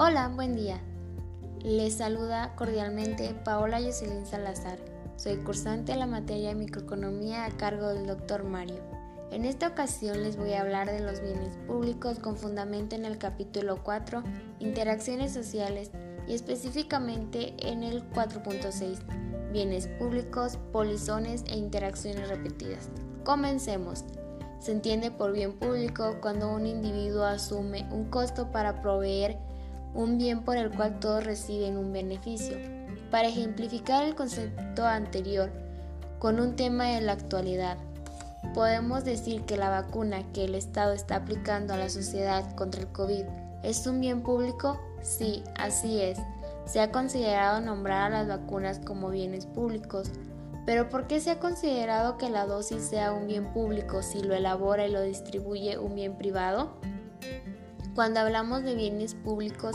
Hola, buen día. Les saluda cordialmente Paola Jocelyn Salazar. Soy cursante de la materia de microeconomía a cargo del doctor Mario. En esta ocasión les voy a hablar de los bienes públicos con fundamento en el capítulo 4, interacciones sociales, y específicamente en el 4.6, bienes públicos, polizones e interacciones repetidas. Comencemos. Se entiende por bien público cuando un individuo asume un costo para proveer un bien por el cual todos reciben un beneficio. Para ejemplificar el concepto anterior con un tema de la actualidad, podemos decir que la vacuna que el Estado está aplicando a la sociedad contra el COVID es un bien público. Sí, así es. Se ha considerado nombrar a las vacunas como bienes públicos, pero ¿por qué se ha considerado que la dosis sea un bien público si lo elabora y lo distribuye un bien privado? Cuando hablamos de bienes públicos,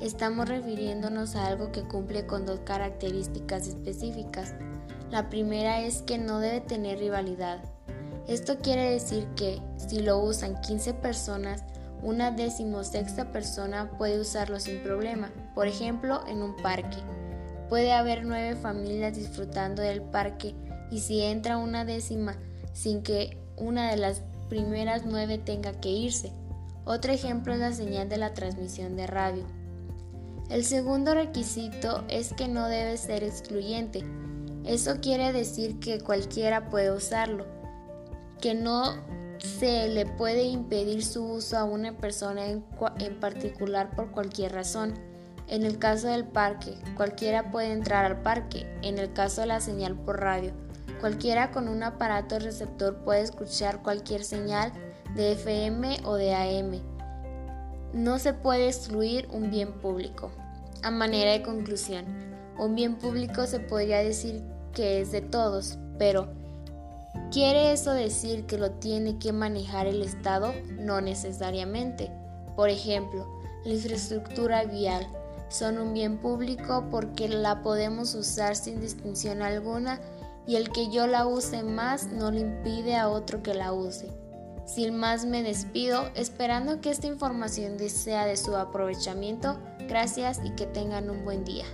estamos refiriéndonos a algo que cumple con dos características específicas. La primera es que no debe tener rivalidad. Esto quiere decir que si lo usan 15 personas, una decimosexta persona puede usarlo sin problema, por ejemplo en un parque. Puede haber nueve familias disfrutando del parque y si entra una décima sin que una de las primeras nueve tenga que irse, otro ejemplo es la señal de la transmisión de radio. El segundo requisito es que no debe ser excluyente. Eso quiere decir que cualquiera puede usarlo, que no se le puede impedir su uso a una persona en, particular por cualquier razón. En el caso del parque, cualquiera puede entrar al parque. En el caso de la señal por radio, cualquiera con un aparato receptor puede escuchar cualquier señal de FM o de AM. No se puede excluir un bien público. A manera de conclusión, un bien público se podría decir que es de todos, pero ¿quiere eso decir que lo tiene que manejar el Estado? No necesariamente. Por ejemplo, la infraestructura vial son un bien público porque la podemos usar sin distinción alguna y el que yo la use más no le impide a otro que la use. Sin más me despido, esperando que esta información sea de su aprovechamiento. Gracias y que tengan un buen día.